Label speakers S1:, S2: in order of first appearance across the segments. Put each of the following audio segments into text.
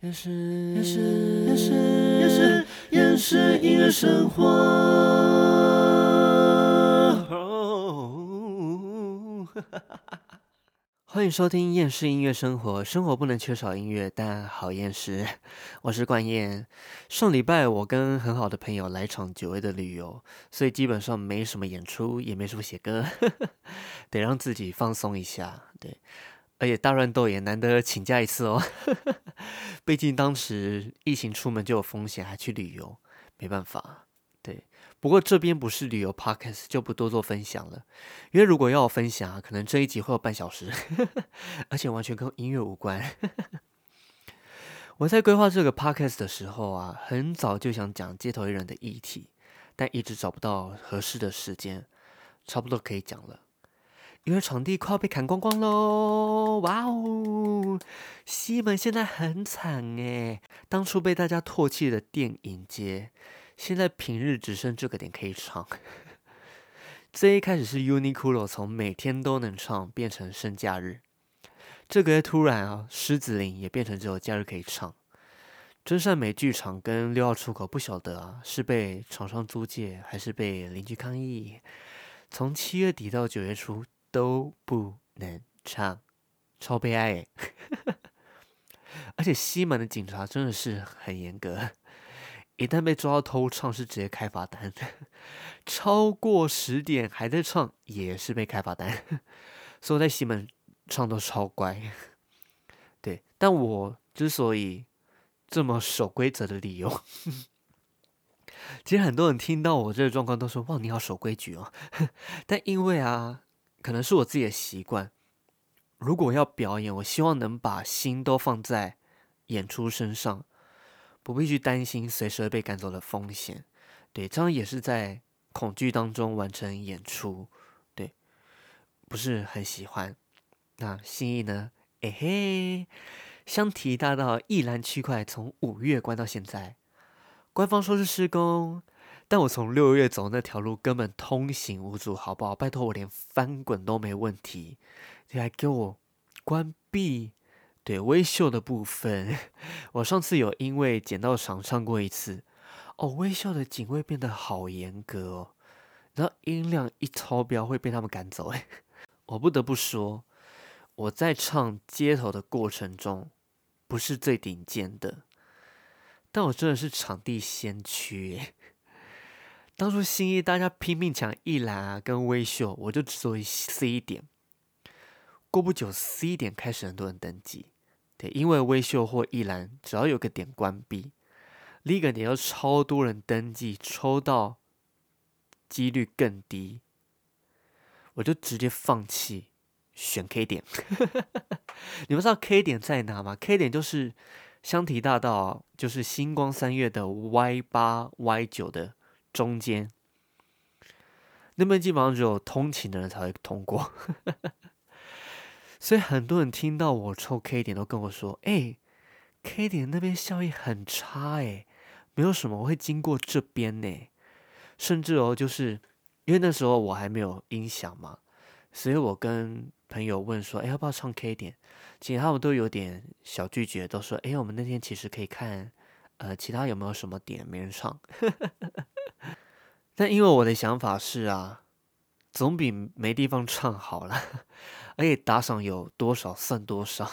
S1: 也是也是也是也是也是音乐生活。欢迎收听厌世音乐生活，生活不能缺少音乐，但好厌世。我是冠燕。上礼拜我跟很好的朋友来场久违的旅游，所以基本上没什么演出，也没什么写歌，得让自己放松一下。对，而且大乱斗也难得请假一次哦。毕竟当时疫情出门就有风险，还去旅游，没办法。对，不过这边不是旅游 podcast，就不多做分享了。因为如果要我分享啊，可能这一集会有半小时，而且完全跟音乐无关。我在规划这个 podcast 的时候啊，很早就想讲街头艺人的议题，但一直找不到合适的时间，差不多可以讲了。因为场地快要被砍光光喽！哇哦，西门现在很惨诶，当初被大家唾弃的电影街。现在平日只剩这个点可以唱。这一开始是 Uniqlo 从每天都能唱变成剩假日，这个月突然啊，狮子林也变成只有假日可以唱。真善美剧场跟六号出口不晓得啊，是被厂商租借还是被邻居抗议？从七月底到九月初都不能唱，超悲哀 而且西门的警察真的是很严格。一旦被抓到偷唱，是直接开罚单；超过十点还在唱，也是被开罚单。所以在西门唱都超乖。对，但我之所以这么守规则的理由，其实很多人听到我这个状况都说：“哇，你好守规矩哦。” 但因为啊，可能是我自己的习惯，如果要表演，我希望能把心都放在演出身上。不必去担心随时会被赶走的风险，对，这样也是在恐惧当中完成演出，对，不是很喜欢。那心意呢？哎嘿，香堤大道一兰区块从五月关到现在，官方说是施工，但我从六月走那条路根本通行无阻，好不好？拜托我连翻滚都没问题，你还给我关闭？对微秀的部分，我上次有因为捡到场唱过一次哦。微秀的警卫变得好严格哦，然后音量一超标会被他们赶走。哎，我不得不说，我在唱街头的过程中不是最顶尖的，但我真的是场地先驱。当初新一大家拼命抢一兰啊跟微秀，我就只做 C 点。过不久 C 点开始很多人登记。对，因为微秀或一栏只要有个点关闭，另一个点要超多人登记，抽到几率更低，我就直接放弃选 K 点。你们知道 K 点在哪吗？K 点就是香堤大道，就是星光三月的 Y 八 Y 九的中间，那边基本上只有通勤的人才会通过。所以很多人听到我抽 K 点，都跟我说：“哎，K 点那边效益很差，哎，没有什么会经过这边呢。甚至哦，就是因为那时候我还没有音响嘛，所以我跟朋友问说：‘哎，要不要唱 K 点？’其实他们都有点小拒绝，都说：‘哎，我们那天其实可以看，呃，其他有没有什么点没人唱。’ 但因为我的想法是啊，总比没地方唱好了。”而且打赏有多少算多少。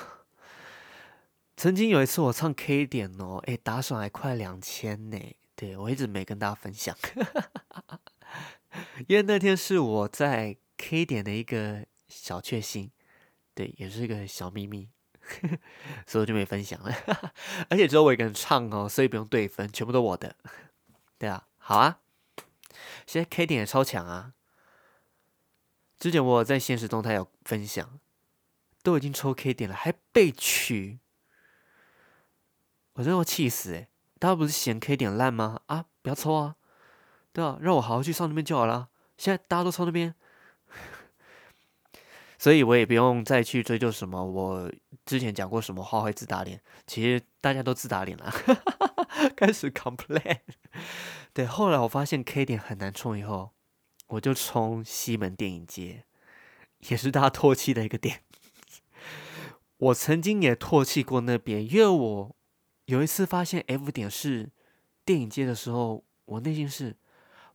S1: 曾经有一次我唱 K 点哦，哎，打赏还快两千呢。对我一直没跟大家分享，因为那天是我在 K 点的一个小确幸，对，也是一个小秘密，所以我就没分享了。而且只有我一个人唱哦，所以不用对分，全部都我的。对啊，好啊，现在 K 点也超强啊。之前我在现实动态有分享，都已经抽 K 点了，还被取，我真的要气死哎！大家不是嫌 K 点烂吗？啊，不要抽啊，对啊，让我好好去上那边就好了。现在大家都抽那边，所以我也不用再去追究什么。我之前讲过什么话会自打脸，其实大家都自打脸了，开始 complain。对，后来我发现 K 点很难冲，以后。我就冲西门电影街，也是大家唾弃的一个点。我曾经也唾弃过那边，因为我有一次发现 F 点是电影街的时候，我内心是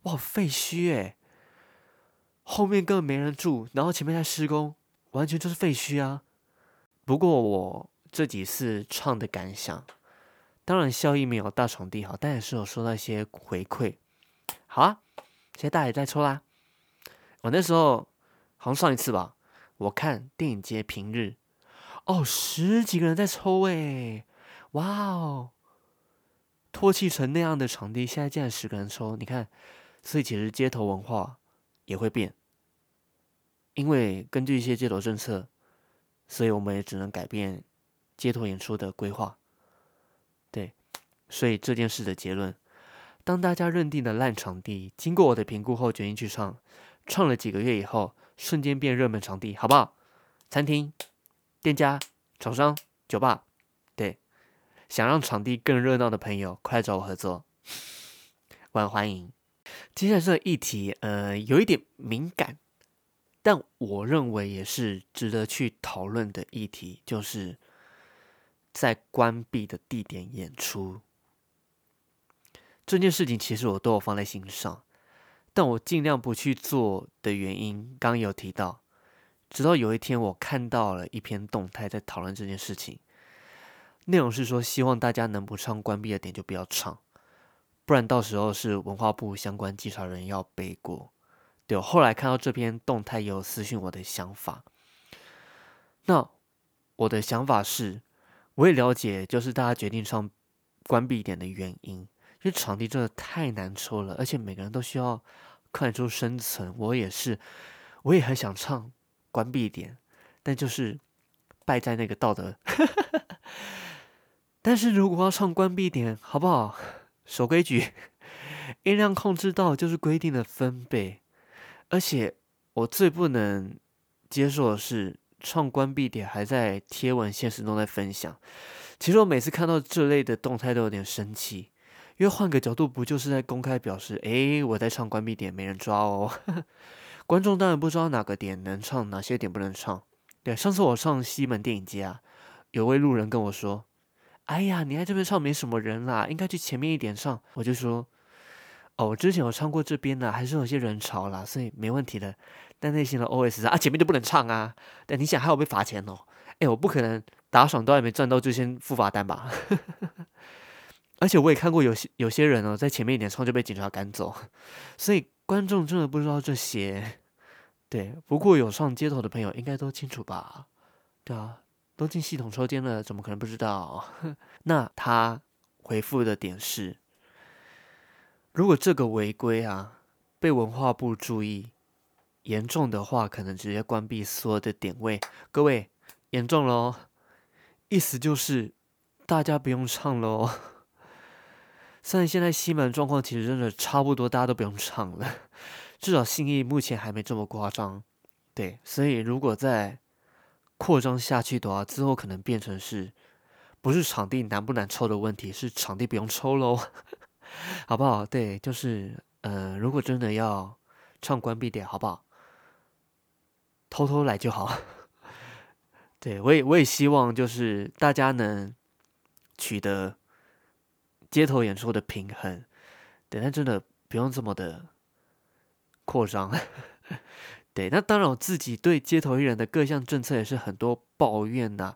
S1: 哇废墟诶，后面根本没人住，然后前面在施工，完全就是废墟啊。不过我这几次唱的感想，当然效益没有大场地好，但也是有收到一些回馈。好啊，现在大家也在抽啦。我那时候好像上一次吧，我看电影节平日，哦，十几个人在抽诶，哇哦，唾弃成那样的场地，现在竟然十个人抽，你看，所以其实街头文化也会变，因为根据一些街头政策。所以我们也只能改变街头演出的规划，对，所以这件事的结论，当大家认定的烂场地，经过我的评估后决定去唱，唱了几个月以后，瞬间变热门场地，好不好？餐厅、店家、厂商、酒吧，对，想让场地更热闹的朋友，快来找我合作，我很欢迎。接下来这个议题，呃，有一点敏感。但我认为也是值得去讨论的议题，就是在关闭的地点演出这件事情，其实我都有放在心上，但我尽量不去做的原因，刚有提到。直到有一天，我看到了一篇动态在讨论这件事情，内容是说，希望大家能不唱关闭的点就不要唱，不然到时候是文化部相关稽查人要背锅。对我，后来看到这篇动态，有私讯我的想法。那我的想法是，我也了解，就是大家决定唱关闭点的原因，因为场地真的太难抽了，而且每个人都需要看出生存。我也是，我也很想唱关闭点，但就是败在那个道德。但是如果要唱关闭点，好不好？守规矩，音量控制到就是规定的分贝。而且我最不能接受的是，创关闭点还在贴文、现实中在分享。其实我每次看到这类的动态都有点生气，因为换个角度，不就是在公开表示：哎，我在唱关闭点，没人抓哦。观众当然不知道哪个点能唱，哪些点不能唱。对，上次我上西门电影街啊，有位路人跟我说：“哎呀，你在这边唱没什么人啦，应该去前面一点唱。”我就说。哦，我之前有唱过这边的，还是有些人潮啦，所以没问题的。但内心的 OS 啊，前面就不能唱啊。但你想还要被罚钱哦？哎，我不可能打爽都还没赚到就先付罚单吧？而且我也看过有些有些人哦，在前面一点唱就被警察赶走，所以观众真的不知道这些。对，不过有上街头的朋友应该都清楚吧？对啊，都进系统抽签了，怎么可能不知道？那他回复的点是。如果这个违规啊被文化部注意，严重的话可能直接关闭所有的点位。各位，严重喽！意思就是大家不用唱喽。虽然现在西门状况其实真的差不多，大家都不用唱了。至少信义目前还没这么夸张。对，所以如果再扩张下去的话，之后可能变成是不是场地难不难抽的问题，是场地不用抽喽。好不好？对，就是，呃，如果真的要唱关闭点，好不好？偷偷来就好。对我也，我也希望就是大家能取得街头演出的平衡。对，但真的不用这么的扩张。对，那当然，我自己对街头艺人的各项政策也是很多抱怨呐，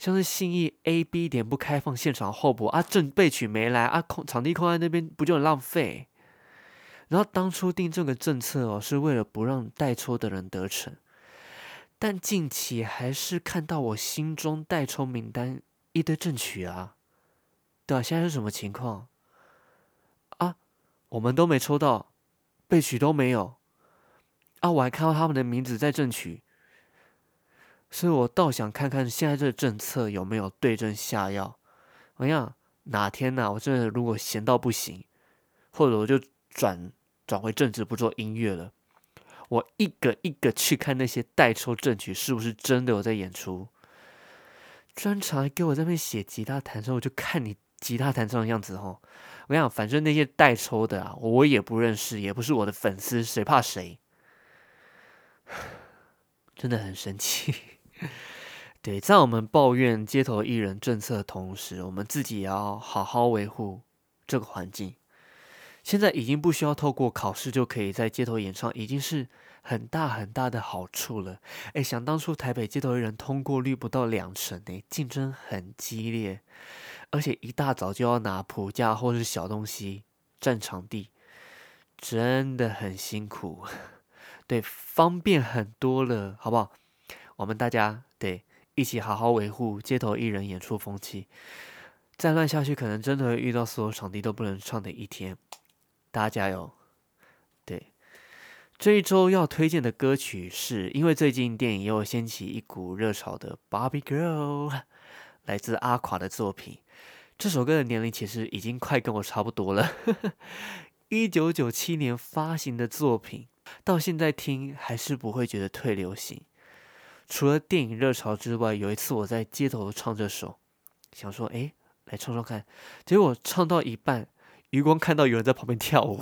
S1: 像是信义 A、B 点不开放现场候补啊，正备取没来啊，空场地空在那边不就很浪费？然后当初定这个政策哦，是为了不让代抽的人得逞，但近期还是看到我心中代抽名单一堆正曲啊，对啊，现在是什么情况啊？我们都没抽到，备取都没有。啊！我还看到他们的名字在正取，所以我倒想看看现在这个政策有没有对症下药。我想哪天呢？我真的如果闲到不行，或者我就转转回正职不做音乐了，我一个一个去看那些代抽正曲是不是真的有在演出。专场还给我在那边写吉他弹唱，我就看你吉他弹唱的样子哦。我想反正那些代抽的啊，我也不认识，也不是我的粉丝，谁怕谁？真的很生气，对，在我们抱怨街头艺人政策的同时，我们自己也要好好维护这个环境。现在已经不需要透过考试就可以在街头演唱，已经是很大很大的好处了。哎，想当初台北街头艺人通过率不到两成呢，竞争很激烈，而且一大早就要拿谱架或是小东西占场地，真的很辛苦。对，方便很多了，好不好？我们大家对。一起好好维护街头艺人演出风气，再乱下去，可能真的会遇到所有场地都不能唱的一天。大家加油！对，这一周要推荐的歌曲是因为最近电影又掀起一股热潮的《Barbie Girl 》，来自阿垮的作品。这首歌的年龄其实已经快跟我差不多了，一九九七年发行的作品，到现在听还是不会觉得退流行。除了电影热潮之外，有一次我在街头唱这首，想说哎，来唱唱看。结果唱到一半，余光看到有人在旁边跳舞，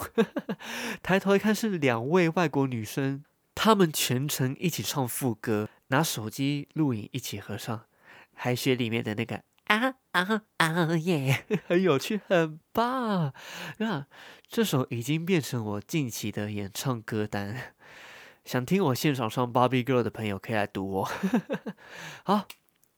S1: 抬头一看是两位外国女生，她们全程一起唱副歌，拿手机录影一起合唱，还学里面的那个啊啊啊耶，很有趣，很棒。那这首已经变成我近期的演唱歌单。想听我现场唱《Barbie Girl》的朋友可以来读我。好，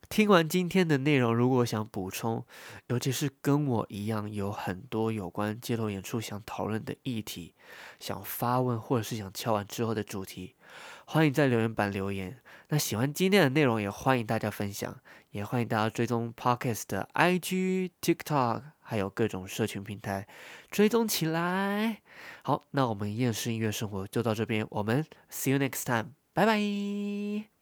S1: 听完今天的内容，如果想补充，尤其是跟我一样有很多有关街头演出想讨论的议题，想发问或者是想敲完之后的主题，欢迎在留言板留言。那喜欢今天的内容，也欢迎大家分享，也欢迎大家追踪 Podcast 的 IG、TikTok，还有各种社群平台，追踪起来。好，那我们厌世音乐生活就到这边，我们 See you next time，拜拜。